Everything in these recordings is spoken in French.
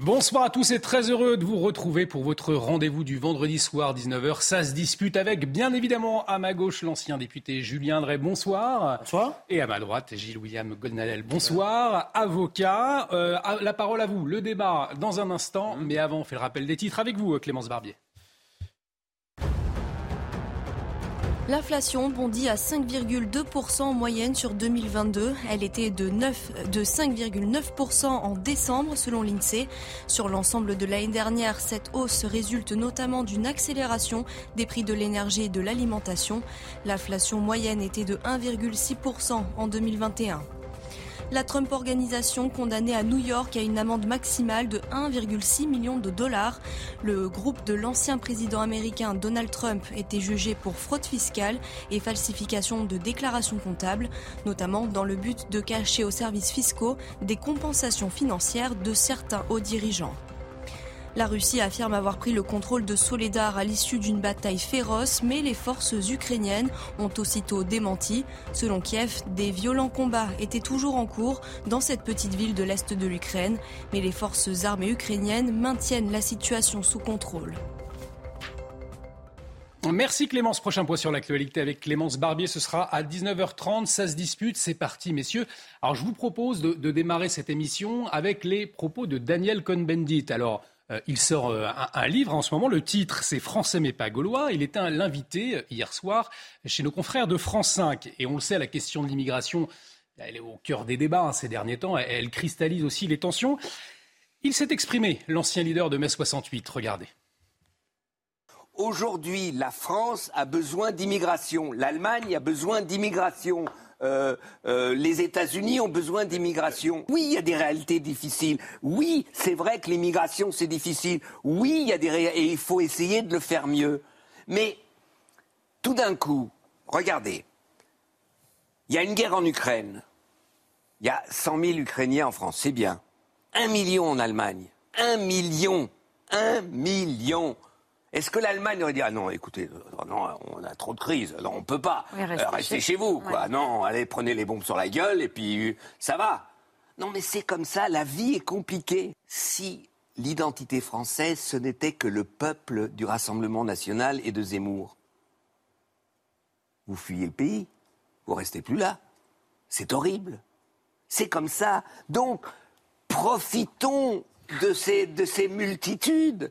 Bonsoir à tous et très heureux de vous retrouver pour votre rendez-vous du vendredi soir 19h. Ça se dispute avec bien évidemment à ma gauche l'ancien député Julien Drey. Bonsoir. Bonsoir. Et à ma droite Gilles William Goldnadel. Bonsoir. Avocat. Euh, la parole à vous. Le débat dans un instant. Mais avant on fait le rappel des titres avec vous Clémence Barbier. L'inflation bondit à 5,2% en moyenne sur 2022. Elle était de, 9, de 5,9% en décembre selon l'INSEE. Sur l'ensemble de l'année dernière, cette hausse résulte notamment d'une accélération des prix de l'énergie et de l'alimentation. L'inflation moyenne était de 1,6% en 2021. La Trump Organisation condamnée à New York à une amende maximale de 1,6 million de dollars. Le groupe de l'ancien président américain Donald Trump était jugé pour fraude fiscale et falsification de déclarations comptables, notamment dans le but de cacher aux services fiscaux des compensations financières de certains hauts dirigeants. La Russie affirme avoir pris le contrôle de Soledar à l'issue d'une bataille féroce, mais les forces ukrainiennes ont aussitôt démenti. Selon Kiev, des violents combats étaient toujours en cours dans cette petite ville de l'Est de l'Ukraine, mais les forces armées ukrainiennes maintiennent la situation sous contrôle. Merci Clémence. Prochain point sur l'actualité avec Clémence Barbier. Ce sera à 19h30. Ça se dispute. C'est parti, messieurs. Alors, je vous propose de, de, démarrer cette émission avec les propos de Daniel Cohn-Bendit. Alors, euh, il sort euh, un, livre en ce moment. Le titre, c'est Français mais pas gaulois. Il était l'invité euh, hier soir chez nos confrères de France 5. Et on le sait, la question de l'immigration, elle est au cœur des débats hein, ces derniers temps. Elle, elle cristallise aussi les tensions. Il s'est exprimé, l'ancien leader de mai 68. Regardez. Aujourd'hui, la France a besoin d'immigration. L'Allemagne a besoin d'immigration. Euh, euh, les États-Unis ont besoin d'immigration. Oui, il y a des réalités difficiles. Oui, c'est vrai que l'immigration, c'est difficile. Oui, il y a des ré... et il faut essayer de le faire mieux. Mais tout d'un coup, regardez, il y a une guerre en Ukraine. Il y a 100 000 Ukrainiens en France, c'est bien. Un million en Allemagne. Un million. Un million. Est-ce que l'Allemagne aurait dit ah non écoutez non on a trop de crise non on peut pas. Oui, restez, euh, restez chez, chez, vous quoi. Ouais. non allez prenez les bombes sur la gueule et puis ça va. Non mais c'est comme ça la vie est compliquée. Si l'identité française ce n'était que le peuple du Rassemblement national et de Zemmour. Vous fuyez le pays vous restez plus là. C'est horrible. C'est comme ça. Donc profitons de ces, de ces multitudes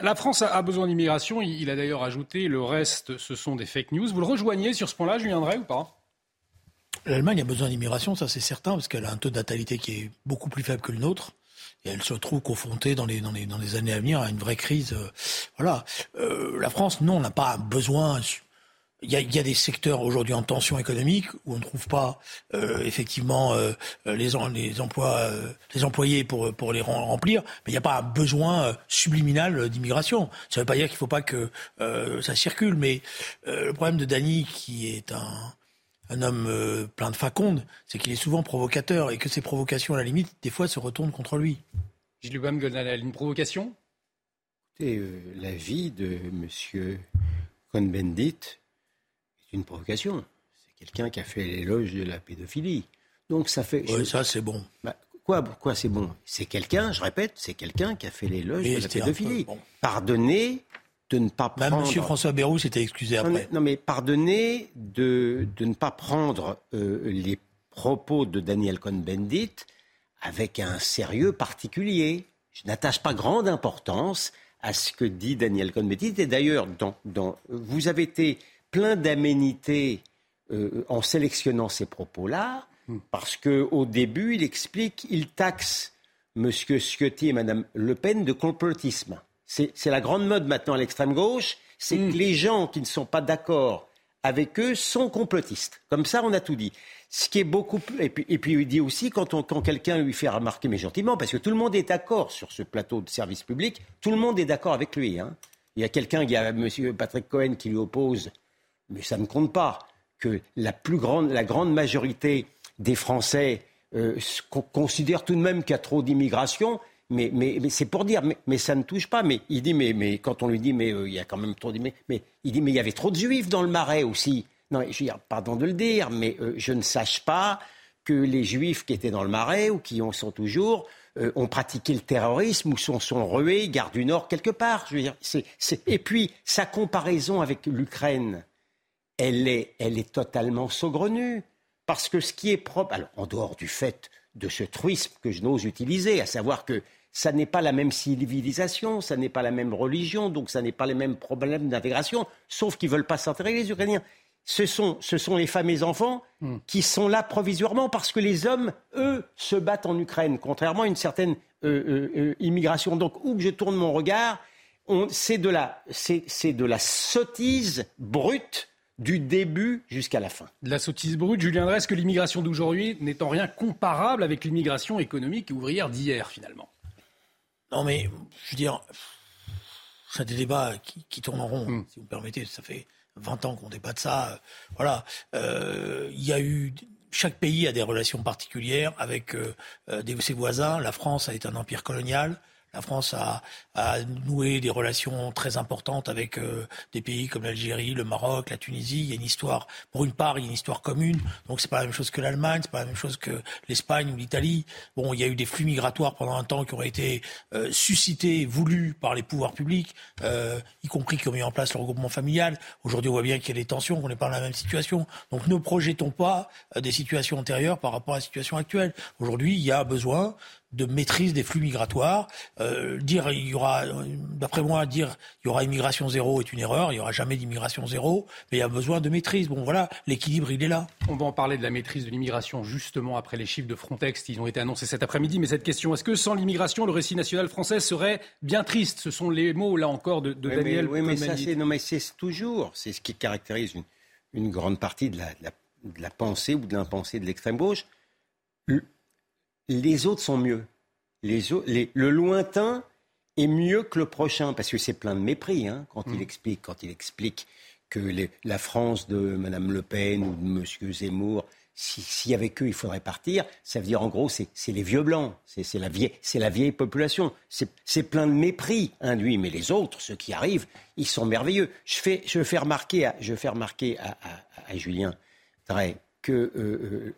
la France a besoin d'immigration. Il a d'ailleurs ajouté le reste, ce sont des fake news. Vous le rejoignez sur ce point-là, Julien Drey, ou pas? L'Allemagne a besoin d'immigration, ça c'est certain, parce qu'elle a un taux de natalité qui est beaucoup plus faible que le nôtre. Et elle se trouve confrontée dans les, années à venir à une vraie crise. Euh, voilà. Euh, la France, non, n'a pas besoin il y, a, il y a, des secteurs aujourd'hui en tension économique où on ne trouve pas euh, effectivement euh, les, les, emplois, euh, les employés pour, pour les remplir, mais il n'y a pas un besoin subliminal d'immigration. Ça ne veut pas dire qu'il ne faut pas que ça circule, mais le problème de Dany, qui est un, un homme plein de faconde, c'est qu'il est souvent provocateur et que ces provocations, à la limite, des fois se retournent contre lui. Gilles Goldnadel, une provocation? Écoutez, la vie de M. Cohn-Bendit une provocation. C'est quelqu'un qui a fait l'éloge de la pédophilie. Donc ça fait. Oui, ça c'est bon. Bah, quoi, quoi c'est bon? C'est quelqu'un, je répète, c'est quelqu'un qui a fait l'éloge de la pédophilie. Bon. Pardonnez de ne pas Même prendre. M. François Bayrou s'était excusé après. Non mais, non, mais pardonnez de, de ne pas prendre euh, les propos de Daniel Cohn-Bendit avec un sérieux particulier. Je n'attache pas grande importance à ce que dit Daniel Cohn-Bendit. Et d'ailleurs, dans, dans, vous avez été plein d'aménités euh, en sélectionnant ces propos-là, mm. parce qu'au début, il explique, il taxe M. Ciotti et Mme Le Pen de complotisme. C'est la grande mode maintenant à l'extrême gauche, c'est mm. que les gens qui ne sont pas d'accord avec eux sont complotistes. Comme ça, on a tout dit. Ce qui est beaucoup plus. Et puis, et puis il dit aussi, quand, quand quelqu'un lui fait remarquer, mais gentiment, parce que tout le monde est d'accord sur ce plateau de service public, tout le monde est d'accord avec lui. Hein. Il y a quelqu'un, il y a M. Patrick Cohen qui lui oppose, mais ça ne compte pas, que la plus grande, la grande majorité des Français euh, considèrent tout de même qu'il y a trop d'immigration. Mais, c'est pour dire, mais, ça ne touche pas. Mais il dit, mais, mais quand on lui dit, mais euh, il y a quand même trop d'immigration, mais il dit, mais il y avait trop de juifs dans le marais aussi. Non, je veux dire, pardon de le dire, mais euh, je ne sache pas que les juifs qui étaient dans le marais ou qui en sont toujours euh, ont pratiqué le terrorisme ou sont, sont rués, gare du Nord, quelque part. Je veux dire, Et puis, sa comparaison avec l'Ukraine, elle est, elle est totalement saugrenue. Parce que ce qui est propre, alors en dehors du fait de ce truisme que je n'ose utiliser, à savoir que ça n'est pas la même civilisation, ça n'est pas la même religion, donc ça n'est pas les mêmes problèmes d'intégration, sauf qu'ils ne veulent pas s'intégrer, les Ukrainiens ce sont, ce sont les femmes et les enfants hmm. qui sont là provisoirement parce que les hommes, eux, se battent en Ukraine, contrairement à une certaine euh, euh, euh, immigration. Donc, où que je tourne mon regard, c'est de, la, de la sottise brute du début jusqu'à la fin. De la sottise brute, Julien Dresse, que l'immigration d'aujourd'hui n'est en rien comparable avec l'immigration économique et ouvrière d'hier, finalement? Non, mais je veux dire, c'est des débats qui, tournent en rond, hmm. si vous me permettez. Ça fait 20 ans qu'on débat de ça. Voilà. Euh, il y a eu chaque pays a des relations particulières avec euh, euh, ses voisins. La France a été un empire colonial. La France a, noué des relations très importantes avec euh, des pays comme l'Algérie, le Maroc, la Tunisie. Il y a une histoire, pour une part, il y a une histoire commune. Donc c'est pas la même chose que l'Allemagne, c'est pas la même chose que l'Espagne ou l'Italie. Bon, il y a eu des flux migratoires pendant un temps qui auraient été euh, suscités, voulus par les pouvoirs publics, euh, y compris qui ont mis en place le regroupement familial. Aujourd'hui, on voit bien qu'il y a des tensions, qu'on n'est pas dans la même situation. Donc ne projetons pas des situations antérieures par rapport à la situation actuelle. Aujourd'hui, il y a besoin de maîtrise des flux migratoires. Euh, dire il y aura, d'après moi, dire il y aura immigration zéro est une erreur. Il y aura jamais d'immigration zéro, mais il y a besoin de maîtrise. Bon, voilà, l'équilibre il est là. On va en parler de la maîtrise de l'immigration justement après les chiffres de Frontex qui ont été annoncés cet après-midi. Mais cette question, est-ce que sans l'immigration, le récit national français serait bien triste? Ce sont les mots là encore de, Daniel. oui, mais ça c'est non, mais c'est toujours, c'est ce qui caractérise une, grande partie de la, de la pensée ou de l'impensée de l'extrême gauche les autres sont mieux. le lointain est mieux que le prochain, parce que c'est plein de mépris hein, quand, il mm. explique, quand il explique que la France de Mme Le Pen ou de M. Zemmour, s'il y avait que, il faudrait partir. Ça veut dire, en gros, c'est les vieux blancs, c'est la, vieille, la vieille population. C'est plein de mépris induit, mais les autres, ceux qui arrivent, ils sont merveilleux. Je fais, je fais remarquer à, je fais remarquer à, Julien que euh, euh,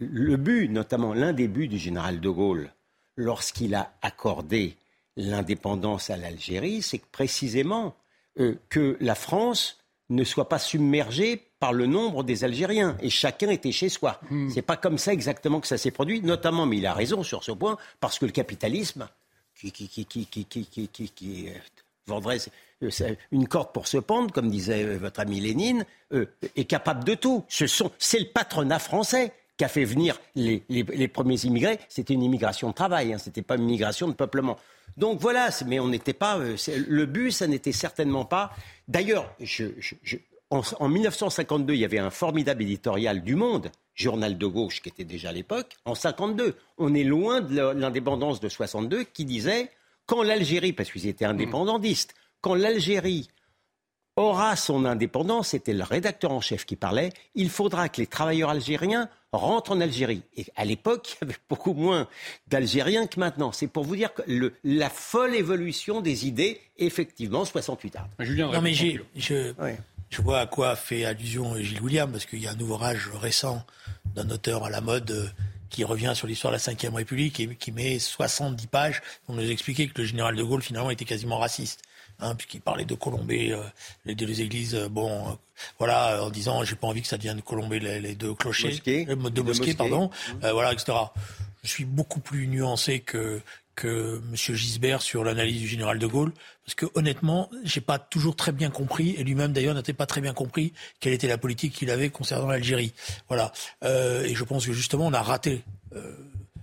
le but, notamment l'un des buts du général de Gaulle, lorsqu'il a accordé l'indépendance à l'Algérie, c'est précisément euh, que la France ne soit pas submergée par le nombre des Algériens et chacun était chez soi. Ce hmm. C'est pas comme ça exactement que ça s'est produit, notamment, mais il a raison sur ce point, parce que le capitalisme, qui, qui, qui, qui vendrait une corde pour se pendre, comme disait votre ami Lénine, euh, est capable de tout. Ce sont, c'est le patronat français qui a fait venir les, premiers immigrés, c'était une immigration de travail, hein, ce n'était pas une immigration de peuplement. Donc voilà, mais on n'était pas. Euh, le but, ça n'était certainement pas. D'ailleurs, en, 1952, il y avait un formidable éditorial du Monde, journal de gauche qui était déjà à l'époque. En 52, on est loin de l'indépendance de 62, qui disait quand l'Algérie, parce qu'ils étaient indépendantistes, quand l'Algérie aura son indépendance, c'était le rédacteur en chef qui parlait, il faudra que les travailleurs algériens rentrent en Algérie. Et à l'époque, il y avait beaucoup moins d'Algériens que maintenant. C'est pour vous dire que le, la folle évolution des idées, effectivement, 68 ans. Julien, non mais je, je vois à quoi fait allusion Gilles William, parce qu'il y a un ouvrage récent d'un auteur à la mode euh, qui revient sur l'histoire de la Ve République et qui met 70 pages pour nous expliquer que le général de Gaulle finalement était quasiment raciste hein, puisqu'il parlait de colomber euh, les deux églises, euh, bon, euh, voilà, en disant j'ai pas envie que ça devienne colomber les, deux clochers, mosquées, de, mosquées, mosquée, pardon, mmh. voilà, etc. Je suis beaucoup plus nuancé que que M. Gisbert sur l'analyse du général de Gaulle, parce que honnêtement, j'ai pas toujours très bien compris, et lui-même d'ailleurs n'était pas très bien compris quelle était la politique qu'il avait concernant l'Algérie. Voilà, euh, et je pense que justement on a raté. Euh,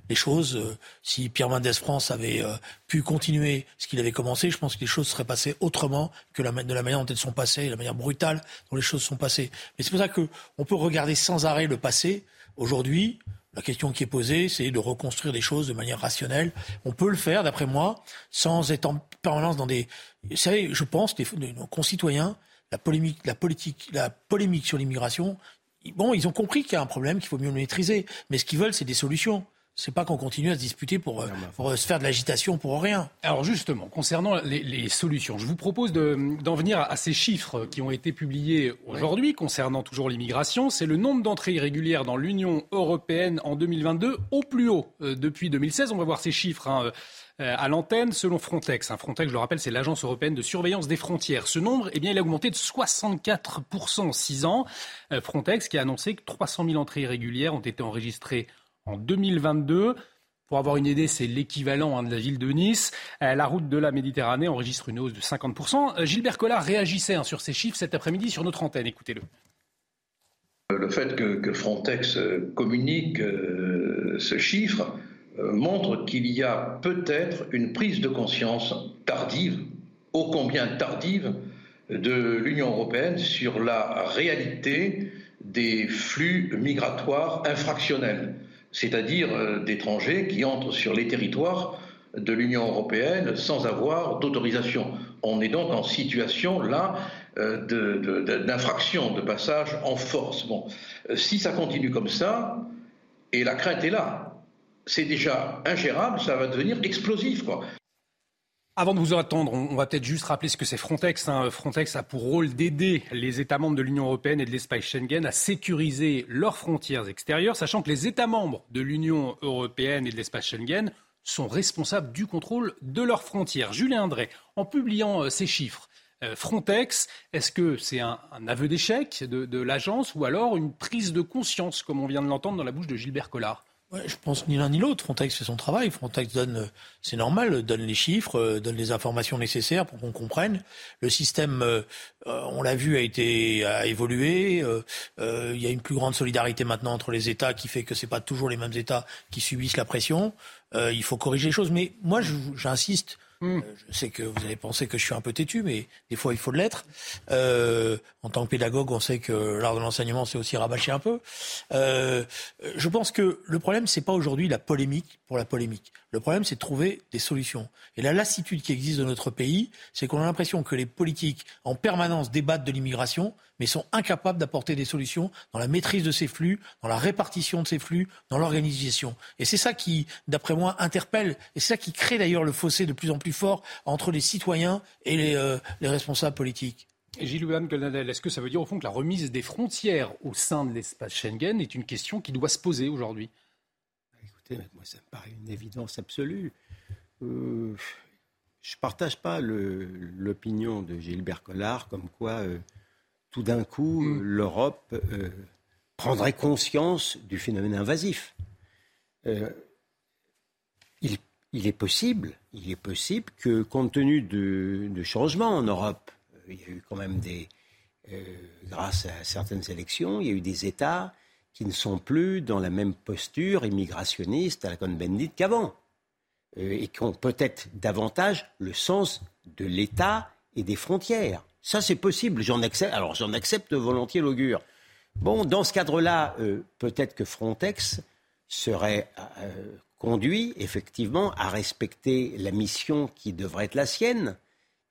les choses, si Pierre Mendès France avait pu continuer ce qu'il avait commencé, je pense que les choses seraient passées autrement que de la manière dont elles sont passées, la manière brutale dont les choses sont passées. Mais c'est pour ça qu'on peut regarder sans arrêt le passé. Aujourd'hui, la question qui est posée, c'est de reconstruire les choses de manière rationnelle. On peut le faire, d'après moi, sans être en permanence dans des. Vous savez, je pense que nos concitoyens, la polémique, la politique, la polémique sur l'immigration, bon, ils ont compris qu'il y a un problème, qu'il faut mieux le maîtriser. Mais ce qu'ils veulent, c'est des solutions. C'est pas qu'on continue à se disputer pour, euh, pour euh, se faire de l'agitation pour rien. Alors justement, concernant les, solutions, je vous propose d'en venir à ces chiffres qui ont été publiés aujourd'hui concernant toujours l'immigration. C'est le nombre d'entrées irrégulières dans l'Union européenne en 2022 au plus haut euh, depuis 2016. On va voir ces chiffres. Hein, à l'antenne selon Frontex. Hein, Frontex, je le rappelle, c'est l'agence européenne de surveillance des frontières. Ce nombre, eh bien, il a augmenté de 64% en 6 ans. Frontex qui a annoncé que 300 000 entrées irrégulières ont été enregistrées en 2022. Pour avoir une idée, c'est l'équivalent hein, de la ville de Nice. Euh, la route de la Méditerranée enregistre une hausse de 50%. Euh, Gilbert Collard réagissait hein, sur ces chiffres cet après-midi sur notre antenne. Écoutez-le. Le fait que, Frontex euh, communique ce chiffre montre qu'il y a peut-être une prise de conscience tardive, ô combien tardive, de l'Union européenne sur la réalité des flux migratoires infractionnels c'est-à-dire euh, d'étrangers qui entrent sur les territoires de l'Union européenne sans avoir d'autorisation. On est donc en situation là euh, d'infraction, de, passage en force. Bon, euh, si ça continue comme ça, et la crainte est là, c'est déjà ingérable, ça va devenir explosif. Avant de vous attendre, on va peut-être juste rappeler ce que c'est Frontex. Hein. Frontex a pour rôle d'aider les États membres de l'Union européenne et de l'espace Schengen à sécuriser leurs frontières extérieures, sachant que les États membres de l'Union européenne et de l'espace Schengen sont responsables du contrôle de leurs frontières. Julien André, en publiant euh, ces chiffres, euh, Frontex, est-ce que c'est un, aveu d'échec de l'agence ou alors une prise de conscience, comme on vient de l'entendre dans la bouche de Gilbert Collard? Ouais, je pense ni l'un ni l'autre. Frontex fait son travail. Frontex donne, euh, c'est normal, donne les chiffres, euh, donne les informations nécessaires pour qu'on comprenne. Le système, euh, on l'a vu, a été a évolué. il y a une plus grande solidarité maintenant entre les États qui fait que c'est pas toujours les mêmes États qui subissent la pression. il faut corriger les choses. Mais moi, j'insiste Hmm. Euh, je sais que vous allez penser que je suis un peu têtu, mais des fois il faut l'être. Euh, en tant que pédagogue, on sait que l'art de l'enseignement, c'est aussi rabâcher un peu. Euh, je pense que le problème, c'est pas aujourd'hui la polémique pour la polémique. Le problème, c'est de trouver des solutions. Et la lassitude qui existe dans notre pays, c'est qu'on a l'impression que les politiques, en permanence, débattent de l'immigration, mais sont incapables d'apporter des solutions dans la maîtrise de ces flux, dans la répartition de ces flux, dans l'organisation. Et c'est ça qui, d'après moi, interpelle, et c'est ça qui crée d'ailleurs le fossé de plus en plus fort entre les citoyens et les, euh, responsables politiques. Gilles Golnadel, est-ce que ça veut dire au fond que la remise des frontières au sein de l'espace Schengen est une question qui doit se poser aujourd'hui? Écoutez, moi ça me paraît une évidence absolue. Euh, je ne partage pas l'opinion de Gilbert Collard comme quoi euh, tout d'un coup, mm. l'Europe euh, prendrait conscience du phénomène invasif. Euh, il, est possible, il est possible que, compte tenu de, changements en Europe, euh, il y a eu quand même des, grâce à certaines élections, il y a eu des États qui ne sont plus dans la même posture immigrationniste à la Cohn-Bendit qu'avant, et qui ont peut-être davantage le sens de l'État et des frontières. Ça, c'est possible. J'en accepte. Alors, j'en accepte volontiers l'augure. Bon, dans ce cadre-là, euh, peut-être que Frontex serait euh, conduit effectivement à respecter la mission qui devrait être la sienne,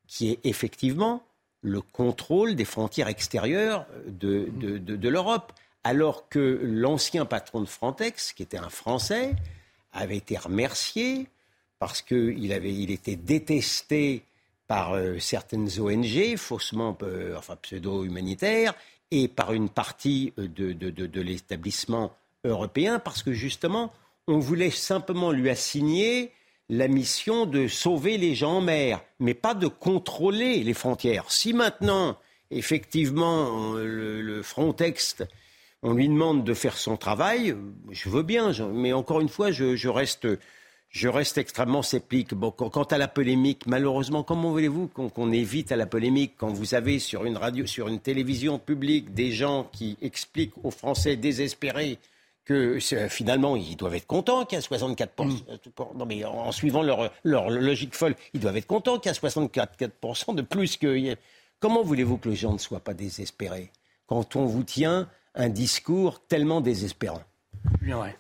qui est effectivement le contrôle des frontières extérieures de, de l'Europe. Alors que l'ancien patron de Frontex, qui était un Français, avait été remercié parce qu'il il était détesté par euh, certaines ONG, faussement, euh, enfin pseudo-humanitaires, et par une partie euh, de, de, l'établissement européen, parce que justement, on voulait simplement lui assigner la mission de sauver les gens en mer, mais pas de contrôler les frontières. Si maintenant, effectivement, le, Frontex, on lui demande de faire son travail, je veux bien, mais encore une fois, je reste je reste extrêmement sceptique. Bon, quant à la polémique, malheureusement, comment voulez-vous qu'on évite à la polémique quand vous avez sur une radio, sur une télévision publique des gens qui expliquent aux Français désespérés que finalement, ils doivent être contents qu'il y a 64%. Mm. Non, mais en, suivant leur, leur, logique folle, ils doivent être contents qu'il y a 64% de plus que. Comment voulez-vous que les gens ne soient pas désespérés quand on vous tient un discours tellement désespérant? Bien, ouais.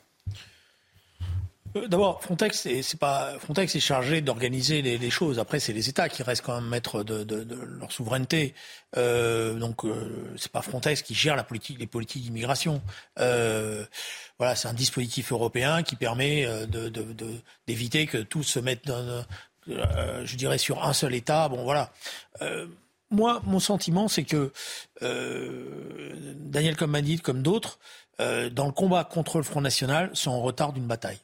Euh, d'abord, Frontex, c'est pas Frontex est chargé d'organiser les, choses. Après, c'est les États qui restent quand même maîtres de, leur souveraineté. Euh, donc, euh, c'est pas Frontex qui gère les politiques d'immigration. Euh, voilà, c'est un dispositif européen qui permet d'éviter que tout se mette, je dirais, sur un seul État. Bon, voilà. moi, mon sentiment, c'est que Daniel Cohn-Bendit, comme d'autres, dans le combat contre le Front National, sont en retard d'une bataille.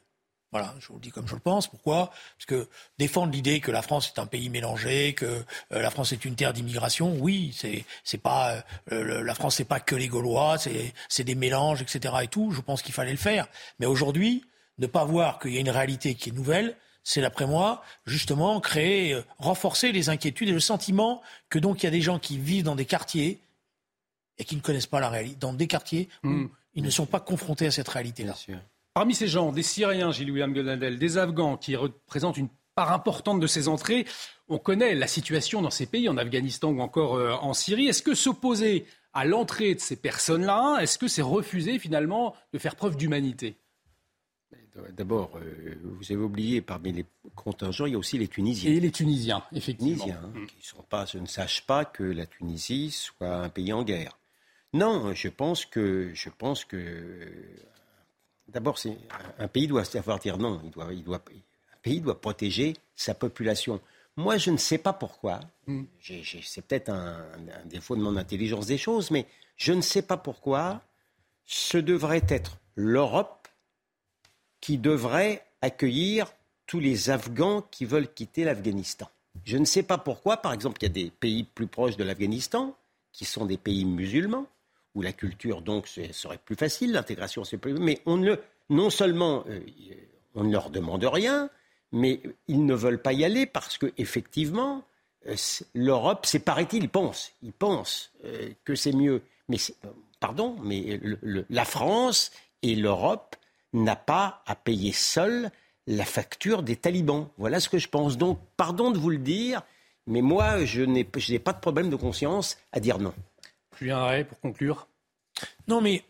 Voilà, je vous le dis comme je le pense. Pourquoi? Parce que défendre l'idée que la France est un pays mélangé, que euh, la France est une terre d'immigration, oui, c'est c'est pas euh, la France, c'est pas que les Gaulois, c'est c'est des mélanges, etc. et tout. Je pense qu'il fallait le faire. Mais aujourd'hui, ne pas voir qu'il y a une réalité qui est nouvelle, c'est d'après moi justement créer, euh, renforcer les inquiétudes et le sentiment que donc il y a des gens qui vivent dans des quartiers et qui ne connaissent pas la réalité, dans des quartiers où mmh. ils ne sont pas confrontés à cette réalité-là. Parmi ces gens, des Syriens, Gilles-William Goldadel, des Afghans qui représentent une part importante de ces entrées, on connaît la situation dans ces pays, en Afghanistan ou encore euh, en Syrie. Est-ce que s'opposer à l'entrée de ces personnes-là, est-ce que c'est refuser finalement de faire preuve d'humanité? D'abord, euh, vous avez oublié, parmi les contingents, il y a aussi les Tunisiens. Et les Tunisiens, effectivement. Tunisiens, hein, qui sont pas, je ne sache pas que la Tunisie soit un pays en guerre. Non, je pense que, je pense que D'abord, un pays doit savoir dire non. Il doit, il doit, un pays doit protéger sa population. Moi, je ne sais pas pourquoi. Mm. C'est peut-être un, défaut de mon intelligence des choses, mais je ne sais pas pourquoi ce devrait être l'Europe qui devrait accueillir tous les Afghans qui veulent quitter l'Afghanistan. Je ne sais pas pourquoi, par exemple, il y a des pays plus proches de l'Afghanistan, qui sont des pays musulmans, où la culture, donc, serait plus facile, l'intégration, c'est plus... Mais on ne, non seulement euh, on ne leur demande rien, mais ils ne veulent pas y aller parce que effectivement, euh, l'Europe, c'est paraît-il, ils pensent, ils pensent euh, que c'est mieux. Mais pardon, mais la France et l'Europe n'a pas à payer seule la facture des talibans. Voilà ce que je pense. Donc, pardon de vous le dire, mais moi, je n'ai pas de problème de conscience à dire non. Julien Arrêt, pour conclure. Non, mais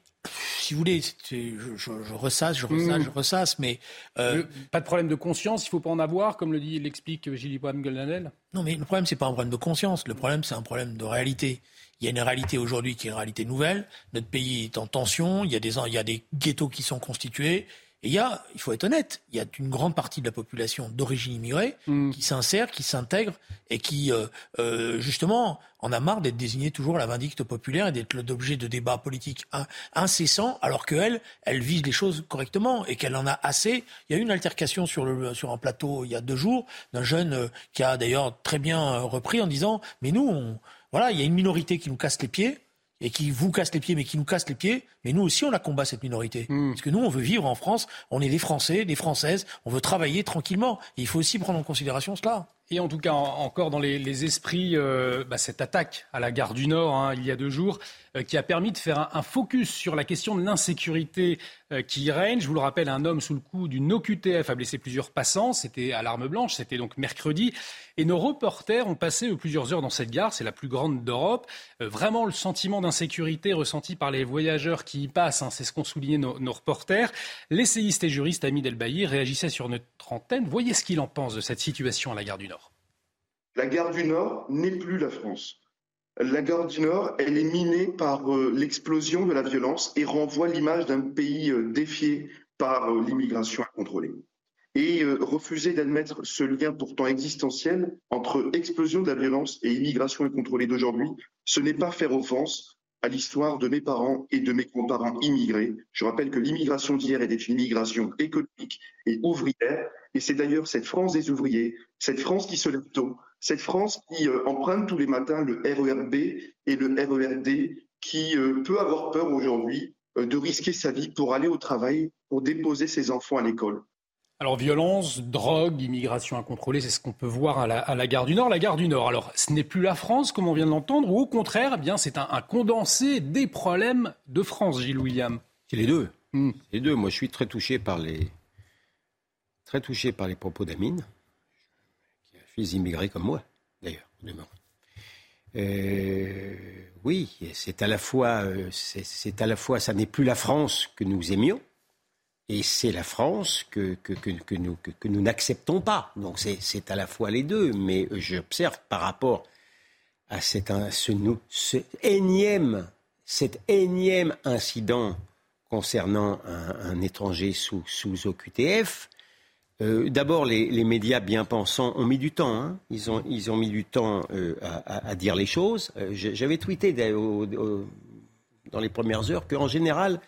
si vous voulez, je, je, je, ressasse, je ressasse, mmh. je ressasse, mais... Euh, pas de problème de conscience, il ne faut pas en avoir, comme le dit, l'explique Gilles Goldanel Non, mais le problème, c'est pas un problème de conscience, le problème, c'est un problème de réalité. Il y a une réalité aujourd'hui qui est une réalité nouvelle. Notre pays est en tension. Il y a des, il y a des ghettos qui sont constitués. Et il y a, il faut être honnête, il y a une grande partie de la population d'origine immigrée mm. qui s'insère, qui s'intègre et qui, euh, euh, justement, en a marre d'être désignée toujours la vindicte populaire et d'être l'objet de débats politiques incessants, alors qu'elle, elle vise les choses correctement et qu'elle en a assez. Il y a eu une altercation sur, le, sur un plateau il y a deux jours d'un jeune euh, qui a d'ailleurs très bien repris en disant, mais nous, on, voilà, il y a une minorité qui nous casse les pieds et qui vous casse les pieds, mais qui nous casse les pieds. Mais nous aussi, on la combat, cette minorité. Hmm. Parce que nous, on veut vivre en France, on est des Français, des Françaises, on veut travailler tranquillement. il faut aussi prendre en considération cela. Et en tout cas, encore dans les, esprits, euh, bah, cette attaque à la gare du Nord, hein, il y a deux jours, euh, qui a permis de faire un, focus sur la question de l'insécurité euh, qui règne. Je vous le rappelle, un homme sous le coup d'une OQTF a blessé plusieurs passants. C'était à l'arme blanche, c'était donc mercredi. Et nos reporters ont passé plusieurs heures dans cette gare, c'est la plus grande d'Europe. vraiment le sentiment d'insécurité ressenti par les voyageurs qui y passent, hein, c'est ce qu'ont souligné nos, nos, reporters. L'essayiste et juriste Ami Delbailly réagissait sur notre antenne. Voyez ce qu'il en pense de cette situation à la gare du Nord. La gare du Nord n'est plus la France. La gare du Nord, elle est minée par euh, l'explosion de la violence et renvoie l'image d'un pays euh, défié par euh, l'immigration incontrôlée. Et refuser d'admettre ce lien pourtant existentiel entre explosion de la violence et immigration incontrôlée d'aujourd'hui, ce n'est pas faire offense à l'histoire de mes parents et de mes grands-parents immigrés. Je rappelle que l'immigration d'hier était une immigration économique et ouvrière, et c'est d'ailleurs cette France des ouvriers, cette France qui se lève tôt, cette France qui euh, emprunte tous les matins le RERB et le RERD, qui euh, peut avoir peur aujourd'hui euh, de risquer sa vie pour aller au travail, pour déposer ses enfants à l'école. Alors violence, drogue, immigration incontrôlée, c'est ce qu'on peut voir à la, gare du Nord. La gare du Nord, alors ce n'est plus la France comme on vient de l'entendre, ou au contraire, eh bien c'est un, condensé des problèmes de France, Gilles William. C'est les deux. Hmm. Les deux. Moi, je suis très touché par les, très touché par les propos d'Amine, fait immigrés comme moi, d'ailleurs. Euh, oui, c'est à la fois, euh, c'est à la fois, ça n'est plus la France que nous aimions, et c'est la France que, que, que, nous, que, nous n'acceptons pas. Donc c'est à la fois les deux, mais j'observe par rapport à cet, ce, ce énième, énième incident concernant un, étranger sous, sous OQTF, euh, d'abord, les, médias bien pensants ont mis du temps. Hein. Ils, ont, ils ont mis du temps euh, à, dire les choses. Euh, j'avais tweeté dans les premières heures qu'en général,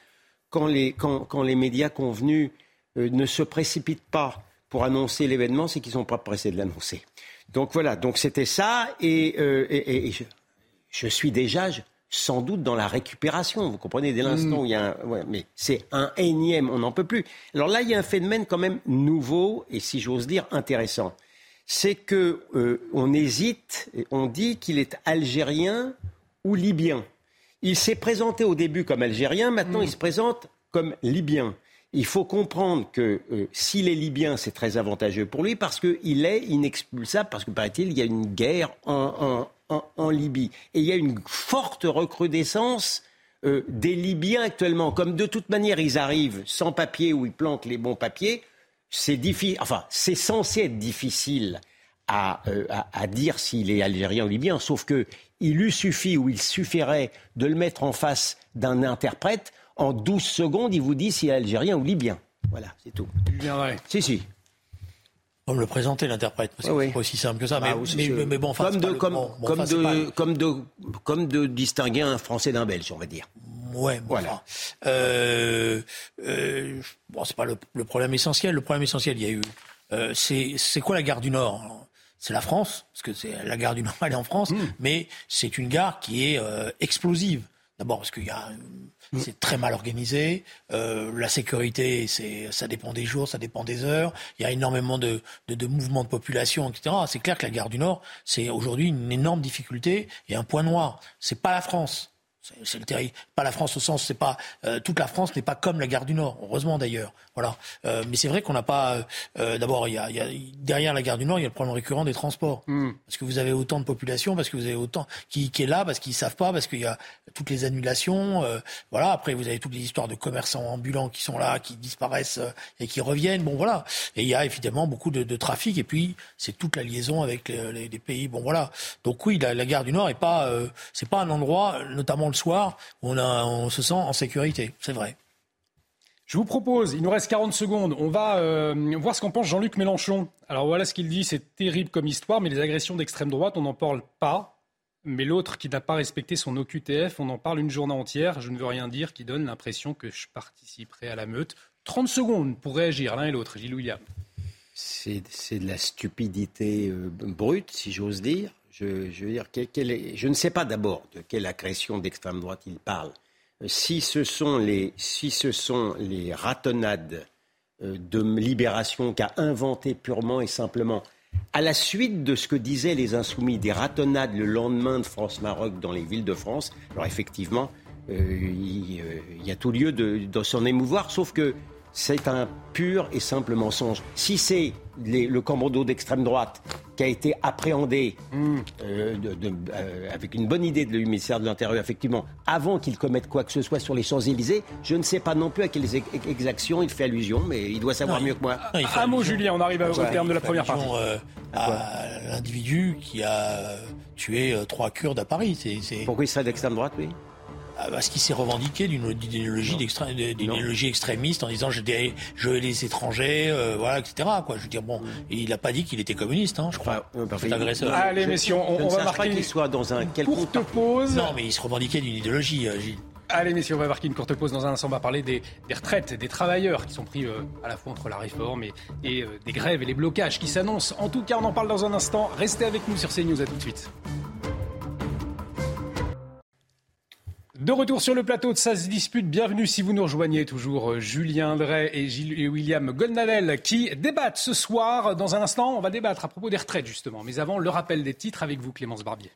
quand les, quand, les, médias convenus ne se précipitent pas pour annoncer l'événement, c'est qu'ils sont pas pressés de l'annoncer. Donc voilà, donc c'était ça. Et, je, suis déjà, sans doute dans la récupération. Vous comprenez, dès l'instant où il y a un... mais c'est un énième, on n'en peut plus. Alors là, il y a un phénomène quand même nouveau et, si j'ose dire, intéressant. C'est que euh, on hésite, on dit qu'il est algérien ou libyen. Il s'est présenté au début comme algérien, maintenant il se présente comme libyen. Il faut comprendre que euh, s'il est libyen, c'est très avantageux pour lui parce qu'il est inexpulsable, parce que paraît-il, il y a une guerre en, en, Libye. Et il y a une forte recrudescence euh, des Libyens actuellement. Comme de toute manière, ils arrivent sans papier ou ils planquent les bons papiers, c'est difficile. Enfin, c'est censé être difficile euh, à, à, dire s'il est algérien ou libyen, sauf que il lui suffit ou il suffirait de le mettre en face d'un interprète. En 12 secondes, il vous dit s'il est algérien ou libyen. Voilà, c'est tout. Si, si. On me le présenter l'interprète, parce que c'est pas aussi simple que ça. Ah, mais, mais, bon, comme de, comme, comme, de, comme, de, comme de distinguer un Français d'un Belge, on va dire. Ouais, voilà. euh, euh, bon, c'est pas le, le, problème essentiel. Le problème essentiel, il y a eu. Euh, c'est quoi la gare du Nord? C'est la France, parce que c'est la gare du Nord, elle est en France, hmm. mais c'est une gare qui est explosive. D'abord parce qu'il y a Mm. C'est très mal organisé. Euh, la sécurité, c'est, ça dépend des jours, ça dépend des heures. Il y a énormément de, de, de mouvements de population, etc. C'est clair que la gare du Nord, c'est aujourd'hui une énorme difficulté et un point noir. C'est pas la France. C'est le terrible. Pas la France au sens, c'est pas euh, toute la France n'est pas comme la gare du Nord. Heureusement d'ailleurs. Voilà. Euh, mais c'est vrai qu'on n'a pas. Euh, d'abord, il y a, y a, derrière la gare du Nord, il y a le problème récurrent des transports. Hmm. Parce que vous avez autant de population, parce que vous avez autant qui, qui est là, parce qu'ils savent pas, parce qu'il y a toutes les annulations. voilà. Après, vous avez toutes les histoires de commerçants ambulants qui sont là, qui disparaissent et qui reviennent. Bon, voilà. Et il y a évidemment beaucoup de, de trafic. Et puis, c'est toute la liaison avec les, les, pays. Bon, voilà. Donc oui, la, la gare du Nord est pas. c'est pas un endroit, notamment soir on, on se sent en sécurité. C'est vrai. Je vous propose, il nous reste 40 secondes, on va euh, voir ce qu'en pense Jean-Luc Mélenchon. Alors voilà ce qu'il dit, c'est terrible comme histoire, mais les agressions d'extrême droite, on n'en parle pas. Mais l'autre qui n'a pas respecté son OQTF, on en parle une journée entière, je ne veux rien dire, qui donne l'impression que je participerai à la meute. 30 secondes pour réagir l'un et l'autre, Gilles William. C'est de la stupidité euh, brute, si j'ose dire. Je, veux dire, je ne sais pas d'abord de quelle agression d'extrême droite il parle. Si ce sont les, si ce sont les ratonnades euh, de libération qu'a inventé purement et simplement, à la suite de ce que disaient les insoumis, des ratonnades le lendemain de France-Maroc dans les villes de France, alors effectivement, euh, euh, il, y a tout lieu de, de s'en émouvoir, sauf que c'est un pur et simple mensonge. Si c'est le commando d'extrême droite qui a été appréhendé hmm. euh, euh, avec une bonne idée du ministère de l'Intérieur, effectivement, avant qu'il commette quoi que ce soit sur les Champs-Élysées, je ne sais pas non plus à quelles exactions il fait allusion, mais il doit savoir mieux que moi. un mot, Julien, on arrive au terme de la première partie. Euh, à l'individu qui a tué trois Kurdes à Paris. Pourquoi il serait d'extrême droite, oui parce qu'il s'est revendiqué d'une idéologie, idéologie extrémiste en disant je, je les étrangers, euh, voilà, etc. Quoi. Je veux dire, bon, il n'a pas dit qu'il était communiste, hein, je crois. agresseur. Allez, messieurs, on, on va marquer qu'il soit dans un courte pause. Non, mais il se revendiquait d'une idéologie, euh, Gilles. Allez, messieurs, on va marquer une courte pause. Dans un instant, on va parler des, retraites, des travailleurs qui sont pris euh, à la fois entre la réforme et, et des grèves et les blocages qui s'annoncent. En tout cas, on en parle dans un instant. Restez avec nous sur CNews. À tout de suite. De retour sur le plateau de Ça dispute, bienvenue si vous nous rejoignez toujours euh, Julien Drey et William Goldnadel qui débattent ce soir. Dans un instant, on va débattre à propos des retraites justement. Mais avant, le rappel des titres avec vous Clémence Barbier.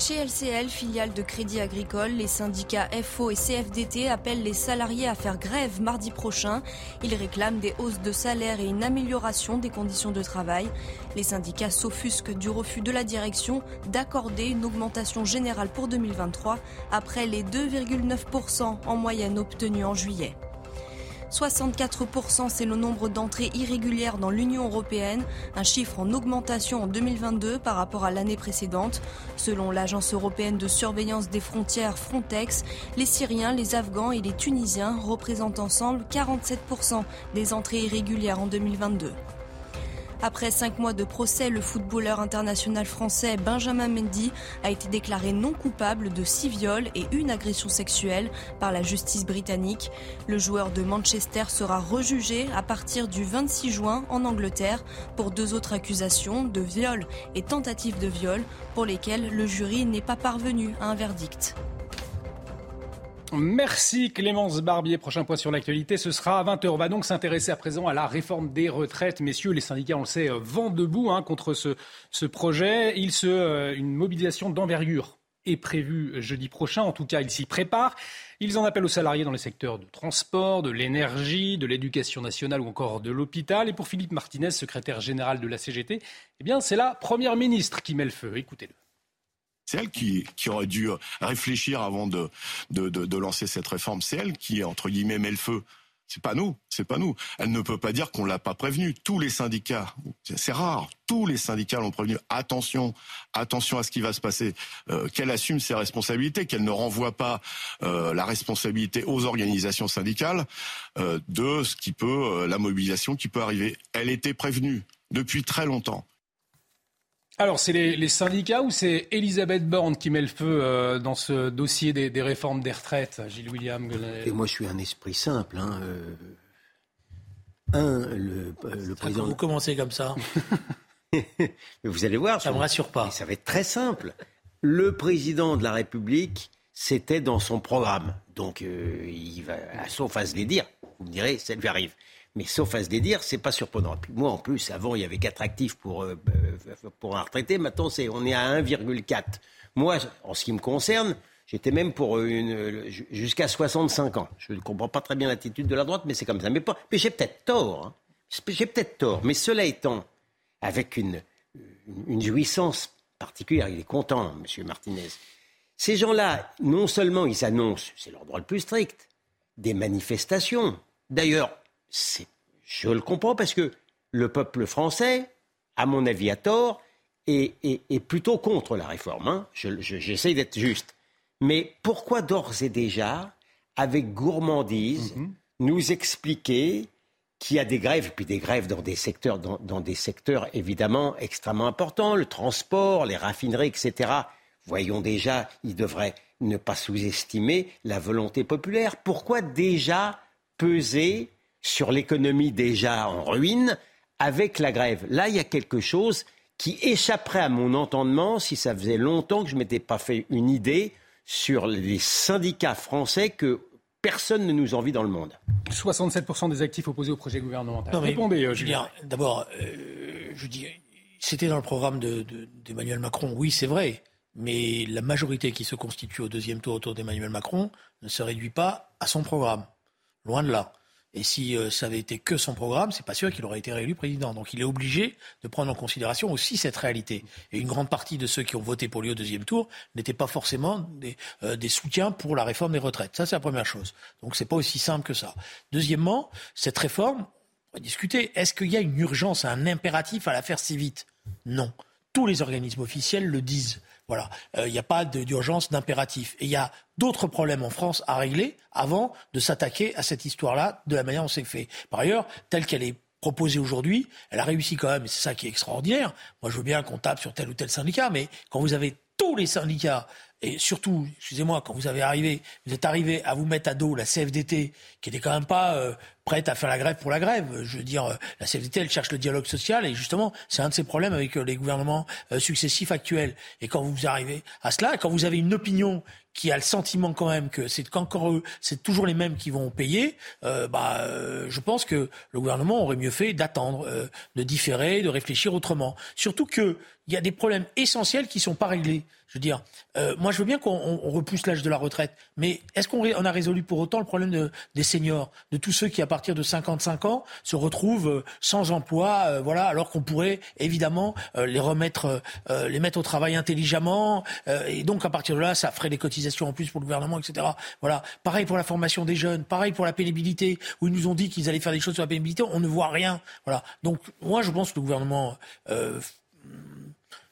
Chez LCL, filiale de Crédit Agricole, les syndicats FO et CFDT appellent les salariés à faire grève mardi prochain. Ils réclament des hausses de salaire et une amélioration des conditions de travail. Les syndicats s'offusquent du refus de la direction d'accorder une augmentation générale pour 2023 après les 2,9% en moyenne obtenus en juillet. 64%, c'est le nombre d'entrées irrégulières dans l'Union européenne, un chiffre en augmentation en 2022 par rapport à l'année précédente. Selon l'Agence européenne de surveillance des frontières Frontex, les Syriens, les Afghans et les Tunisiens représentent ensemble 47% des entrées irrégulières en 2022. Après cinq mois de procès, le footballeur international français Benjamin Mendy a été déclaré non coupable de six viols et une agression sexuelle par la justice britannique. Le joueur de Manchester sera rejugé à partir du 26 juin en Angleterre pour deux autres accusations de viol et tentative de viol pour lesquelles le jury n'est pas parvenu à un verdict. Merci Clémence Barbier. Prochain point sur l'actualité, ce sera à 20h. On va donc s'intéresser à présent à la réforme des retraites. Messieurs, les syndicats, on le sait, euh, vent debout hein, contre ce, projet. Il se, euh, une mobilisation d'envergure est prévue jeudi prochain. En tout cas, ils s'y préparent. Ils en appellent aux salariés dans les secteurs de transport, de l'énergie, de l'éducation nationale ou encore de l'hôpital. Et pour Philippe Martinez, secrétaire général de la CGT, eh bien, c'est la première ministre qui met le feu. Écoutez-le. C'est elle qui, aurait dû réfléchir avant de, lancer cette réforme. C'est elle qui, entre guillemets, met le feu. C'est pas nous, c'est pas nous. Elle ne peut pas dire qu'on l'a pas prévenu. Tous les syndicats, c'est rare, tous les syndicats l'ont prévenu. Attention, attention à ce qui va se passer. Euh, qu'elle assume ses responsabilités, qu'elle ne renvoie pas euh, la responsabilité aux organisations syndicales euh, de ce qui peut, la mobilisation qui peut arriver. Elle était prévenue depuis très longtemps. Alors, c'est les, syndicats ou c'est Elisabeth Borne qui met le feu euh, dans ce dossier des, réformes des retraites, Gilles William Et moi, je suis un esprit simple. Hein, euh. Un, le, euh, président. Vous commencez comme ça. Mais vous allez voir. Ça ne me rassure pas. Ça va être très simple. Le président de la République, c'était dans son programme. Donc, il va, sauf à se les dire, vous me direz, ça lui arrive. Mais sauf à se dédire, c'est pas surprenant. moi, en plus, avant, il y avait 4 actifs pour, euh, euh, pour un retraité. Maintenant, c'est, on est à 1,4. Moi, en ce qui me concerne, j'étais même pour une, jusqu'à 65 ans. Je ne comprends pas très bien l'attitude de la droite, mais c'est comme ça. Mais j'ai peut-être tort. Hein. J'ai peut-être tort. Mais cela étant, avec une, une jouissance particulière, il est content, M. Martinez. Ces gens-là, non seulement ils annoncent, c'est leur droit le plus strict, des manifestations. D'ailleurs, je le comprends parce que le peuple français, à mon avis à tort, est, plutôt contre la réforme. Hein. J'essaie d'être juste. Mais pourquoi d'ores et déjà, avec gourmandise, mhm. nous expliquer qu'il y a des grèves, et puis des grèves dans des secteurs, dans, des secteurs évidemment extrêmement importants, le transport, les raffineries, etc. Voyons déjà, il devrait ne pas sous-estimer la volonté populaire. Pourquoi déjà peser sur l'économie déjà en ruine avec la grève. Là, il y a quelque chose qui échapperait à mon entendement si ça faisait longtemps que je ne m'étais pas fait une idée sur les syndicats français que personne ne nous envie dans le monde. 67% des actifs opposés au projet gouvernemental. Répondez, euh, Julien. D'abord, euh, je dis, c'était dans le programme d'Emmanuel Macron, oui, c'est vrai. Mais la majorité qui se constitue au deuxième tour autour d'Emmanuel Macron ne se réduit pas à son programme. Loin de là. Et si euh, ça avait été que son programme, c'est pas sûr qu'il aurait été réélu président. Donc il est obligé de prendre en considération aussi cette réalité. Et une grande partie de ceux qui ont voté pour lui au deuxième tour n'étaient pas forcément des, euh, soutiens pour la réforme des retraites. Ça, c'est la première chose. Donc c'est pas aussi simple que ça. Deuxièmement, cette réforme, on va discuter. Est-ce qu'il y a une urgence, un impératif à la faire si vite? Non. Tous les organismes officiels le disent. Voilà, il euh, n'y a pas d'urgence, d'impératif. Et il y a d'autres problèmes en France à régler avant de s'attaquer à cette histoire-là de la manière dont c'est fait. Par ailleurs, telle qu'elle est proposée aujourd'hui, elle a réussi quand même, et c'est ça qui est extraordinaire. Moi, je veux bien qu'on tape sur tel ou tel syndicat, mais quand vous avez tous les syndicats, et surtout, excusez-moi, quand vous avez arrivé, vous êtes arrivé à vous mettre à dos la CFDT, qui n'était quand même pas euh, prête à faire la grève pour la grève. Je veux dire, la CFDT, elle cherche le dialogue social et justement, c'est un de ses problèmes avec les gouvernements successifs actuels. Et quand vous arrivez à cela, quand vous avez une opinion qui a le sentiment quand même que c'est qu'encore eux, c'est toujours les mêmes qui vont payer, euh, bah, euh, je pense que le gouvernement aurait mieux fait d'attendre, euh, de différer, de réfléchir autrement. Surtout qu'il y a des problèmes essentiels qui sont pas réglés. Je veux dire, euh, moi je veux bien qu'on repousse l'âge de la retraite, mais est-ce qu'on a résolu pour autant le problème de, des seniors, de tous ceux qui à partir de 55 ans se retrouvent euh, sans emploi, euh, voilà, alors qu'on pourrait évidemment les remettre, les mettre au travail intelligemment, et donc à partir de là, ça ferait des cotisations en plus pour le gouvernement, etc. Voilà, pareil pour la formation des jeunes, pareil pour la pénibilité, où ils nous ont dit qu'ils allaient faire des choses sur la pénibilité, on ne voit rien, voilà. Donc moi je pense que le gouvernement